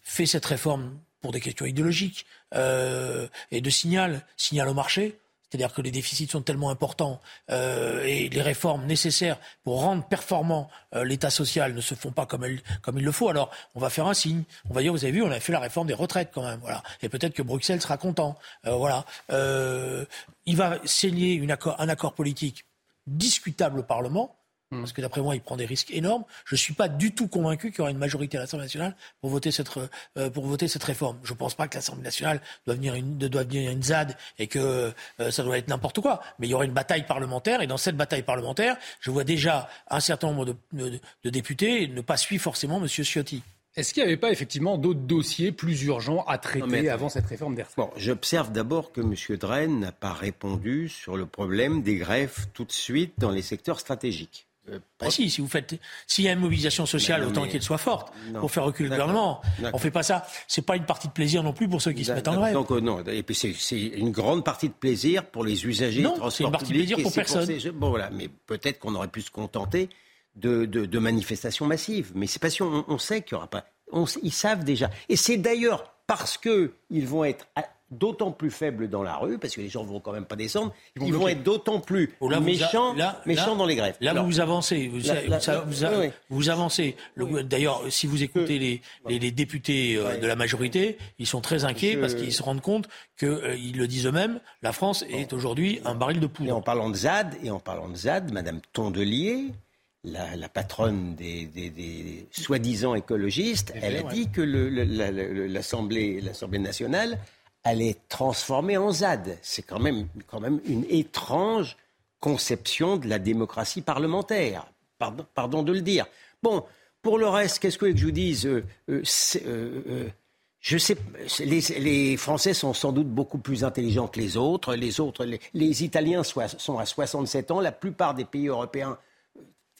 fait cette réforme pour des questions idéologiques euh, et de signal, signal au marché. C'est-à-dire que les déficits sont tellement importants euh, et les réformes nécessaires pour rendre performant euh, l'État social ne se font pas comme, comme il le faut. Alors, on va faire un signe. On va dire, vous avez vu, on a fait la réforme des retraites quand même. Voilà. Et peut-être que Bruxelles sera content. Euh, voilà. Euh, il va signer un accord politique discutable au Parlement. Parce que d'après moi, il prend des risques énormes. Je ne suis pas du tout convaincu qu'il y aura une majorité à l'Assemblée nationale pour voter cette, euh, pour voter cette réforme. Je ne pense pas que l'Assemblée nationale doit venir une, doit devenir une ZAD et que euh, ça doit être n'importe quoi. Mais il y aura une bataille parlementaire et dans cette bataille parlementaire, je vois déjà un certain nombre de, de, de députés ne pas suivre forcément M. Ciotti. Est-ce qu'il n'y avait pas effectivement d'autres dossiers plus urgents à traiter avant cette réforme des retraites? J'observe d'abord que M. Drain n'a pas répondu sur le problème des greffes tout de suite dans les secteurs stratégiques. Euh, bah si, si vous faites, s'il y a une mobilisation sociale, autant qu'elle soit forte pour faire reculer le gouvernement. On fait pas ça. C'est pas une partie de plaisir non plus pour ceux qui se mettent en grève. Donc euh, non. Et puis c'est une grande partie de plaisir pour les usagers. Non, c'est une partie de plaisir pour personne. Bon voilà, mais peut-être qu'on aurait pu se contenter de, de, de manifestations massives. Mais c'est pas si on, on sait qu'il y aura pas. On, ils savent déjà. Et c'est d'ailleurs parce que ils vont être d'autant plus faibles dans la rue, parce que les gens ne vont quand même pas descendre, ils vont, être d'autant plus oh, méchants, méchants dans les grèves. Là, vous avancez, vous, avancez. D'ailleurs, si vous écoutez les, les, députés euh, de la majorité, ils sont très inquiets parce qu'ils se rendent compte qu'ils euh, le disent eux-mêmes, la France est aujourd'hui un baril de poudre. Et en parlant de ZAD, et en parlant de ZAD, Madame Tondelier, la, patronne des, soi-disant écologistes, elle a dit que l'Assemblée nationale allait transformer en ZAD. C'est quand même, quand même une étrange conception de la démocratie parlementaire. Pardon, pardon de le dire. Bon, pour le reste, qu'est-ce que je vous dise euh, euh, euh, je sais, les, Français sont sans doute beaucoup plus intelligents que les autres. Les autres, les, Italiens sont à 67 ans, la plupart des pays européens.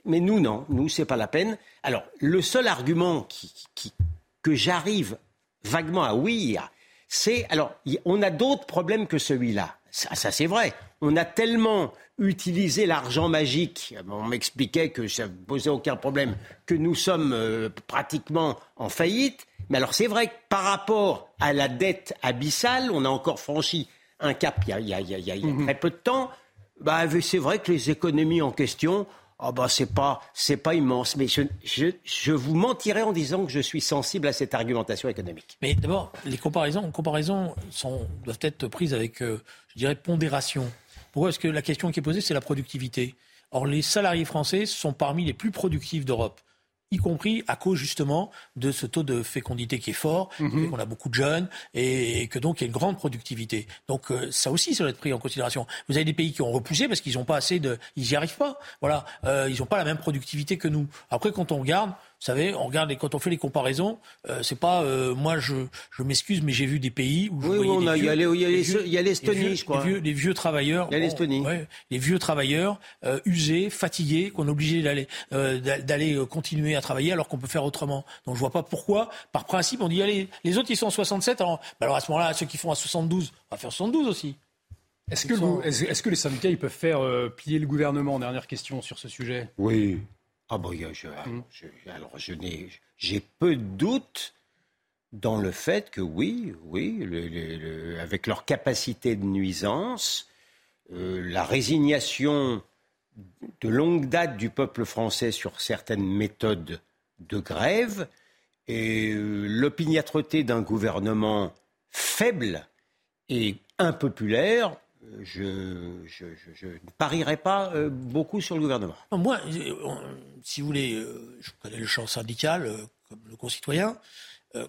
Mais nous, non. Nous, c'est pas la peine. Alors, le seul argument que j'arrive vaguement à ouïr, c'est alors on a d'autres problèmes que celui-là. Ça, c'est vrai. On a tellement utilisé l'argent magique. On m'expliquait que ça ne posait aucun problème, que nous sommes euh, pratiquement en faillite. Mais alors c'est vrai que par rapport à la dette abyssale, on a encore franchi un cap il y a, mhm. très peu de temps. Bah, c'est vrai que les économies en question ah bah c'est pas c'est pas immense, mais je, je, vous mentirais en disant que je suis sensible à cette argumentation économique. Mais d'abord, les comparaisons, comparaisons sont, doivent être prises avec, euh, je dirais, pondération. Pourquoi? Parce que la question qui est posée, c'est la productivité. Or, les salariés français sont parmi les plus productifs d'Europe y compris à cause justement de ce taux de fécondité qui est fort, mm qu'on a beaucoup de jeunes et, que donc il y a une grande productivité. Donc euh, ça aussi, ça doit être pris en considération. Vous avez des pays qui ont repoussé parce qu'ils n'ont pas assez de, ils n'y arrivent pas. Voilà, euh, ils n'ont pas la même productivité que nous. Après, quand on regarde, vous savez, on regarde quand on fait les comparaisons, euh, c'est pas euh, moi je, je m'excuse, mais j'ai vu des pays où je oui, on a, il y a l'Estonie, je crois. Les vieux, les vieux travailleurs, il y a l'Estonie. les vieux travailleurs euh, usés, fatigués, qu'on est obligé d'aller euh, d'aller continuer à travailler alors qu'on peut faire autrement. Donc je vois pas pourquoi, par principe, on dit allez, les autres ils sont à 67, alors, bah alors à ce moment-là, ceux qui font à 72, on va faire 72 aussi. Est-ce que, est-ce que les syndicats ils peuvent faire plier le gouvernement? Dernière question sur ce sujet. Oui. Ah bon, je, alors je n'ai, j'ai peu de doutes dans le fait que oui, oui, avec leur capacité de nuisance, euh, la résignation de longue date du peuple français sur certaines méthodes de grève et euh, l'opiniâtreté d'un gouvernement faible et impopulaire, je, ne parierai pas beaucoup sur le gouvernement. moi, si vous voulez, je connais le champ syndical comme le concitoyen.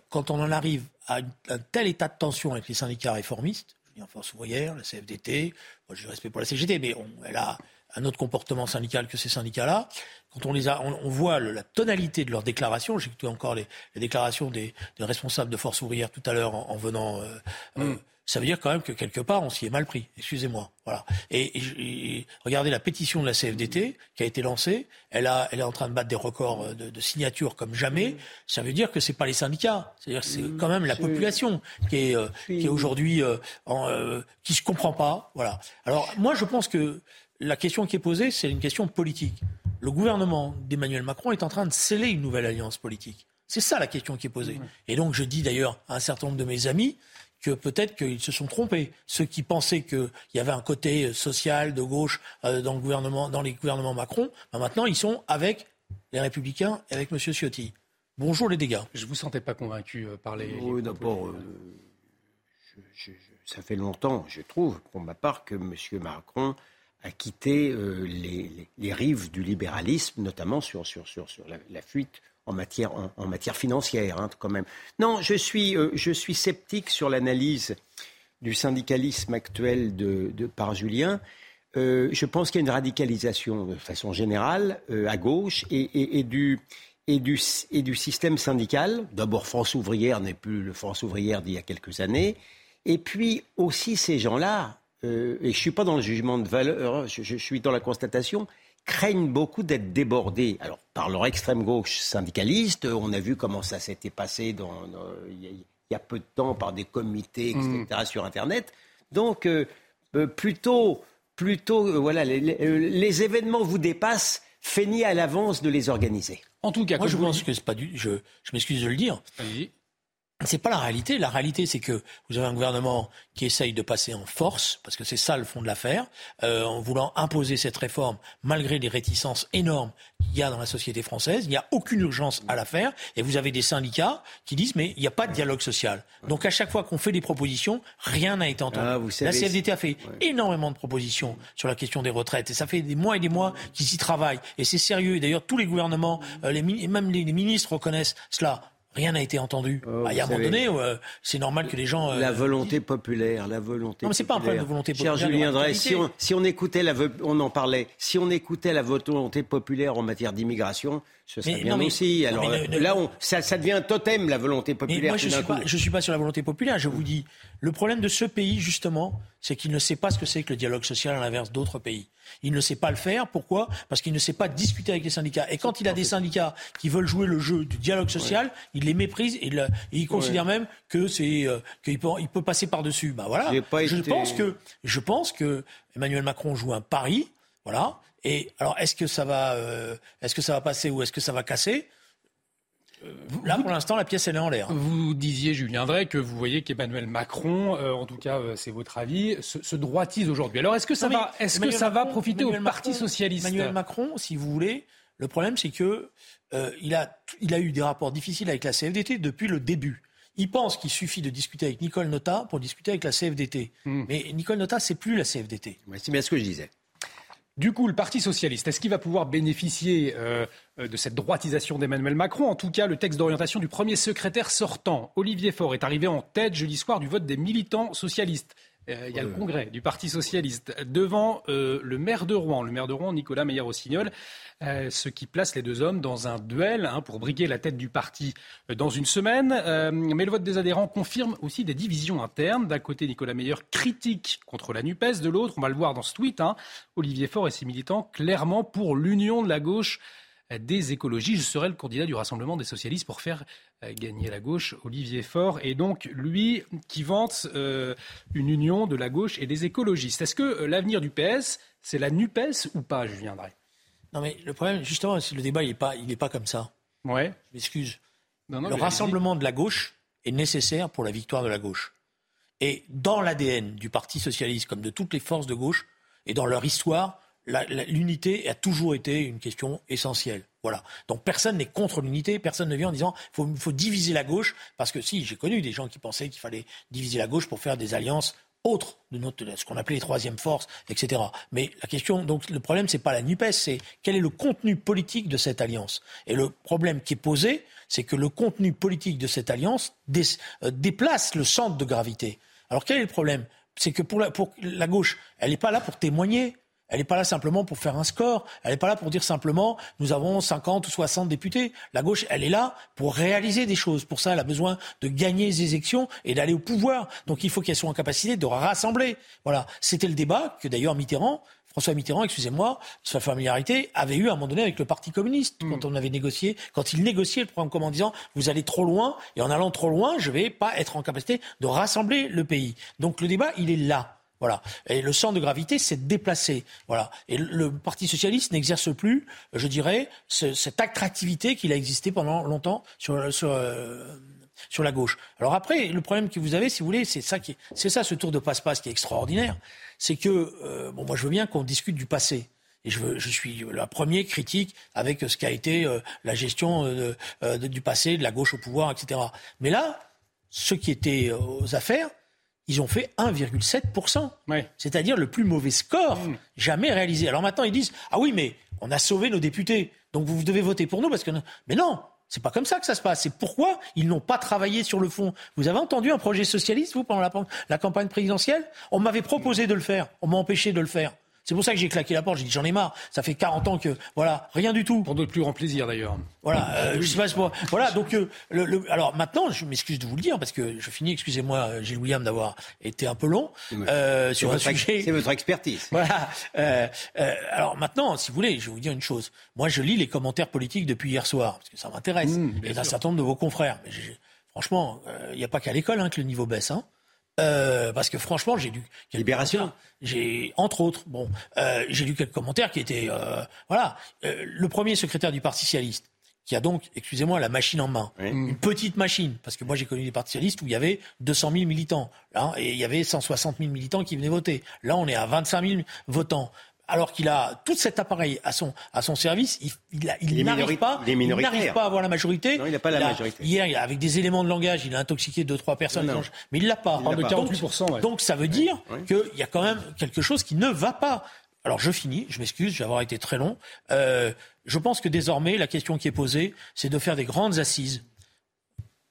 quand on en arrive à un tel état de tension avec les syndicats réformistes, je dis en force ouvrière, la CFDT, moi j'ai respect pour la CGT, mais elle a un autre comportement syndical que ces syndicats-là. Quand on les a, on, voit la tonalité de leurs déclarations. J'ai écouté encore les, déclarations des, responsables de Force ouvrière tout à l'heure en, venant. Euh, euh, mm. Ça veut dire quand même que quelque part on s'y est mal pris. Excusez-moi. Voilà. Et, regardez la pétition de la CFDT qui a été lancée. Elle, a, elle est en train de battre des records de, signatures comme jamais. Ça veut dire que c'est pas les syndicats. C'est-à-dire que c'est mm. quand même la population qui est, euh, qui est aujourd'hui euh, qui se comprend pas. Voilà. Alors moi je pense que la question qui est posée, c'est une question politique. Le gouvernement d'Emmanuel Macron est en train de sceller une nouvelle alliance politique. C'est ça la question qui est posée. Et donc je dis d'ailleurs à un certain nombre de mes amis que peut-être qu'ils se sont trompés. Ceux qui pensaient qu'il y avait un côté social de gauche euh, dans, le gouvernement, dans les gouvernements Macron, ben maintenant ils sont avec les Républicains et avec M. Ciotti. Bonjour les dégâts. Je ne vous sentais pas convaincu euh, par les. Oui, d'abord, euh, ça fait longtemps, je trouve, pour ma part, que M. Macron à quitter euh, les, rives du libéralisme, notamment sur, sur, sur, sur la, fuite en matière, financière, hein, quand même. Non, je suis, euh, je suis sceptique sur l'analyse du syndicalisme actuel de, par Julien. Euh, je pense qu'il y a une radicalisation de façon générale à gauche et, du, système syndical. D'abord, France ouvrière n'est plus le France ouvrière d'il y a quelques années. Et puis aussi ces gens-là, euh, et je ne suis pas dans le jugement de valeur, hein, je, suis dans la constatation, craignent beaucoup d'être débordés. Alors, par leur extrême gauche syndicaliste, on a vu comment ça s'était passé dans, il, y a, peu de temps par des comités, etc., mm. sur Internet. Donc, euh, euh, plutôt, plutôt voilà, les, événements vous dépassent, feignez à l'avance de les organiser. En tout cas, moi je pense que c'est pas du. Je, je m'excuse de le dire. C'est pas la réalité. La réalité, c'est que vous avez un gouvernement qui essaye de passer en force, parce que c'est ça le fond de l'affaire, euh, en voulant imposer cette réforme malgré les réticences énormes qu'il y a dans la société française. Il n'y a aucune urgence à la faire. Et vous avez des syndicats qui disent mais il n'y a pas de dialogue social. Donc à chaque fois qu'on fait des propositions, rien n'a été entendu. Ah, la CFDT a fait énormément de propositions sur la question des retraites. Et ça fait des mois et des mois qu'ils y travaillent. Et c'est sérieux. Et d'ailleurs, tous les gouvernements, euh, les, même les ministres reconnaissent cela. Rien n'a été entendu. Oh, bah, il y a un moment donné, euh, c'est normal que les gens. Euh, la volonté populaire, la volonté. Non, mais c'est pas un problème de volonté populaire. Cher Julien Drey, si on, si on écoutait la, on en parlait, si on écoutait la volonté populaire en matière d'immigration, ce serait bien aussi. Alors là, on, ça, ça, devient un totem, la volonté populaire. moi, je suis pas, je suis pas sur la volonté populaire. Je vous dis, le problème de ce pays, justement, c'est qu'il ne sait pas ce que c'est que le dialogue social à l'inverse d'autres pays. Il ne sait pas le faire. Pourquoi? Parce qu'il ne sait pas discuter avec les syndicats. Et quand il a des syndicats qui veulent jouer le jeu du dialogue social, il les méprise et, il considère même que c'est euh, qu'il peut, il peut passer par dessus. Bah voilà. Je pense que je pense que Emmanuel Macron joue un pari. Voilà. Et alors, est-ce que ça va, euh, est-ce que ça va passer ou est-ce que ça va casser? Là, pour l'instant, la pièce, elle est en l'air. Vous disiez, Julien Drey, que vous voyez qu'Emmanuel Macron, euh, en tout cas, euh, c'est votre avis, se, droitise aujourd'hui. Alors, est-ce que ça va, est-ce que ça va profiter au Parti socialiste Emmanuel Macron, si vous voulez, le problème, c'est que euh, il, a, il a eu des rapports difficiles avec la CFDT depuis le début. Il pense qu'il suffit de discuter avec Nicole Nota pour discuter avec la CFDT. Hmm. Mais Nicole Nota, c'est plus la CFDT. c'est bien ce que je disais. Du coup, le Parti socialiste, est-ce qu'il va pouvoir bénéficier euh, de cette droitisation d'Emmanuel Macron? En tout cas, le texte d'orientation du premier secrétaire sortant, Olivier Faure, est arrivé en tête jeudi soir du vote des militants socialistes. Euh, il y a le congrès du Parti socialiste devant euh, le maire de Rouen, le maire de Rouen, Nicolas Meyer-Rossignol, euh, ce qui place les deux hommes dans un duel hein, pour briguer la tête du parti dans une semaine. mais le vote des adhérents confirme aussi des divisions internes. D'un côté, Nicolas Meyer critique contre la NUPES, de l'autre, on va le voir dans ce tweet, hein, Olivier Faure et ses militants clairement pour l'union de la gauche des écologies. Je serai le candidat du Rassemblement des socialistes pour faire gagner la gauche, Olivier Faure, et donc lui qui vante euh, une union de la gauche et des écologistes. Est-ce que euh, l'avenir du PS, c'est la NUPES ou pas, je viendrai? Non mais le problème, justement, c'est le débat, il n'est pas, pas comme ça. Ouais. Je m'excuse. le rassemblement de la gauche est nécessaire pour la victoire de la gauche. Et dans l'ADN du Parti socialiste, comme de toutes les forces de gauche, et dans leur histoire, l'unité a toujours été une question essentielle. Voilà. Donc personne n'est contre l'unité, personne ne vient en disant il faut, diviser la gauche, parce que si, j'ai connu des gens qui pensaient qu'il fallait diviser la gauche pour faire des alliances autre de notre, ce qu'on appelait les troisièmes forces, etc. Mais la question, donc le problème, c'est pas la NUPES, c'est quel est le contenu politique de cette alliance? Et le problème qui est posé, c'est que le contenu politique de cette alliance euh, déplace le centre de gravité. Alors quel est le problème? C'est que la, pour la gauche, elle n'est pas là pour témoigner. Elle n'est pas là simplement pour faire un score. Elle n'est pas là pour dire simplement nous avons 50 ou 60 députés. La gauche, elle est là pour réaliser des choses. Pour ça, elle a besoin de gagner les élections et d'aller au pouvoir. Donc il faut qu'elle soit en capacité de rassembler. Voilà. C'était le débat que d'ailleurs Mitterrand François Mitterrand, excusez-moi, sa familiarité, avait eu à un moment donné avec le Parti communiste, mm. quand on avait négocié, quand il négociait le programme commun en disant vous allez trop loin, et en allant trop loin, je ne vais pas être en capacité de rassembler le pays. Donc le débat, il est là. Voilà. Et le centre de gravité s'est déplacé. Voilà. Et le Parti socialiste n'exerce plus, je dirais, cette attractivité qu'il a existé pendant longtemps sur, sur, euh, sur la gauche. Alors après, le problème que vous avez, si vous voulez, c'est ça qui, c'est ça ce tour de passe-passe qui est extraordinaire. C'est que, euh, bon, moi je veux bien qu'on discute du passé. Et je, veux, je, suis la première critique avec ce qu'a été euh, la gestion du passé, de la gauche au pouvoir, etc. Mais là, ceux qui étaient aux affaires, ils ont fait 1,7%. C'est-à-dire le plus mauvais score mm. jamais réalisé. Alors maintenant, ils disent Ah oui, mais on a sauvé nos députés. Donc vous devez voter pour nous parce que. Mais non c'est pas comme ça que ça se passe. C'est pourquoi ils n'ont pas travaillé sur le fond. Vous avez entendu un projet socialiste, vous, pendant la, la campagne présidentielle? On m'avait proposé de le faire. On m'a empêché de le faire. C'est pour ça que j'ai claqué la porte. J'ai dit j'en ai marre. Ça fait 40 ans que voilà rien du tout. Pour notre plus grand plaisir d'ailleurs. Voilà. Euh, je sais pas, voilà. Donc euh, le, alors maintenant, je m'excuse de vous le dire parce que je finis. Excusez-moi, euh, Gilles William, d'avoir été un peu long euh, sur un sujet. C'est votre expertise. Voilà. Euh, alors maintenant, si vous voulez, je vais vous dire une chose. Moi, je lis les commentaires politiques depuis hier soir parce que ça m'intéresse mmh, et d'un certain nombre de vos confrères. Mais franchement, il n'y a pas qu'à l'école hein, que le niveau baisse. Hein. Euh, parce que franchement, j'ai lu Libération. J'ai entre autres, bon, euh, j'ai lu quelques commentaires qui étaient, euh, voilà, euh, le premier secrétaire du Parti socialiste, qui a donc, excusez-moi, la machine en main, une petite machine, parce que moi j'ai connu des partis socialistes où il y avait 200 000 militants, là, et il y avait 160 000 militants qui venaient voter. Là, on est à 25 000 votants alors qu'il a tout cet appareil à son, à son service, il, il, n'arrive pas, il n'arrive pas à avoir la majorité. Non, il n'a pas la majorité. Hier, avec des éléments de langage, il a intoxiqué deux trois personnes, mais il l'a pas. Il pas. Donc, donc, ça veut dire qu'il y a quand même quelque chose qui ne va pas. Alors je finis, je m'excuse, je vais avoir été très long. Euh, je pense que désormais, la question qui est posée, c'est de faire des grandes assises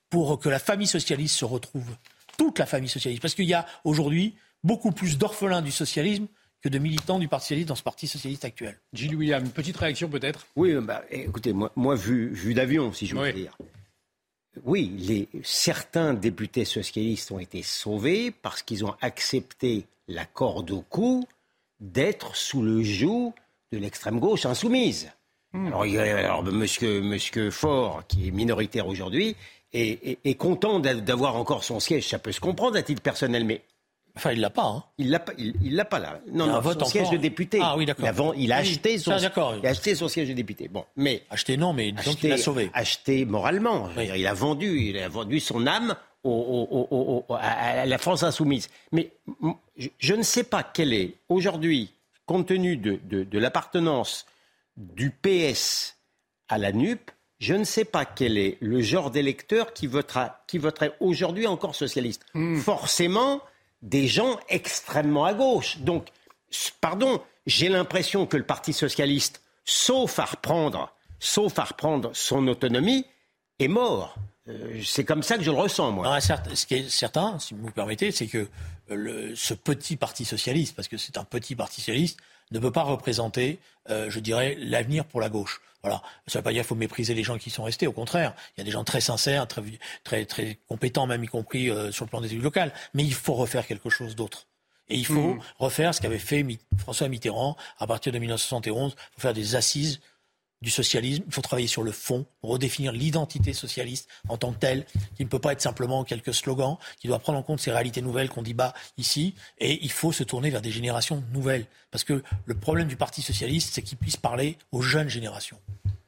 pour que la famille socialiste se retrouve, toute la famille socialiste, parce qu'il y a aujourd'hui beaucoup plus d'orphelins du socialisme que de militants du Parti socialiste dans ce Parti socialiste actuel. Gilles William, une petite réaction peut-être? Oui, bah, écoutez, moi, moi vu, vu d'avion, si je veux dire. Oui, les, certains députés socialistes ont été sauvés parce qu'ils ont accepté la corde au cou d'être sous le joug de l'extrême gauche insoumise. Hmm. Alors, alors monsieur, monsieur Faure, qui est minoritaire aujourd'hui, est, est content d'avoir encore son siège. Ça peut se comprendre à titre personnel, mais Enfin, il l'a pas. Hein. Il l'a pas. Il, l'a pas là. Non, non. Son siège de député. Ah oui, d'accord. Il, a, acheté son. Il a acheté son siège de député. Bon, mais acheté non, mais disons qu'il l'a sauvé. Acheté moralement. il a vendu. Il a vendu son âme au, à la France insoumise. Mais je ne sais pas quel est aujourd'hui, compte tenu de, de, l'appartenance du PS à la NUP, je ne sais pas quel est le genre d'électeur qui votera, qui voterait aujourd'hui encore socialiste. Hmm. Forcément des gens extrêmement à gauche. Donc, pardon, j'ai l'impression que le Parti socialiste, sauf à reprendre, sauf à reprendre son autonomie, est mort. Euh, c'est comme ça que je le ressens, moi. ce qui est certain, si vous me permettez, c'est que euh, ce petit parti socialiste, parce que c'est un petit parti socialiste, ne peut pas représenter, euh, je dirais, l'avenir pour la gauche. Voilà. Ça ne veut pas dire qu'il faut mépriser les gens qui sont restés. Au contraire, il y a des gens très sincères, très, très, très compétents, même y compris euh, sur le plan des élus locaux. Mais il faut refaire quelque chose d'autre. Et il faut mmh. refaire ce qu'avait fait François Mitterrand à partir de 1971. Il faut faire des assises du socialisme. Il faut travailler sur le fond, redéfinir l'identité socialiste en tant que telle, qui ne peut pas être simplement quelques slogans, qui doit prendre en compte ces réalités nouvelles qu'on dit bas ici. Et il faut se tourner vers des générations nouvelles. Parce que le problème du Parti socialiste, c'est qu'il puisse parler aux jeunes générations.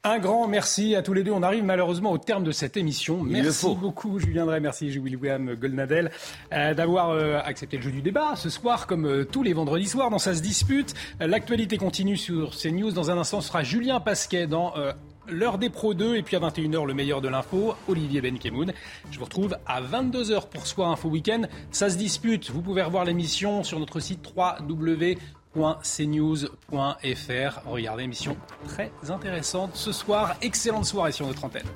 Un grand merci à tous les deux. On arrive malheureusement au terme de cette émission. Merci beaucoup, Julien Drey. Merci, William Goldnadel, euh, d'avoir euh, accepté le jeu du débat ce soir, comme euh, tous les vendredis soirs, dans Ça se dispute. L'actualité continue sur CNews. Dans un instant, ce sera Julien Pasquet dans L'heure des Pro 2. Et puis à 21h, le meilleur de l'info, Olivier Benkemoun. Je vous retrouve à 22h pour Soir Info weekend. Ça se dispute. Vous pouvez revoir l'émission sur notre site 3W www.cnews.fr. Regardez, émission très intéressante ce soir. Excellente soirée sur notre antenne.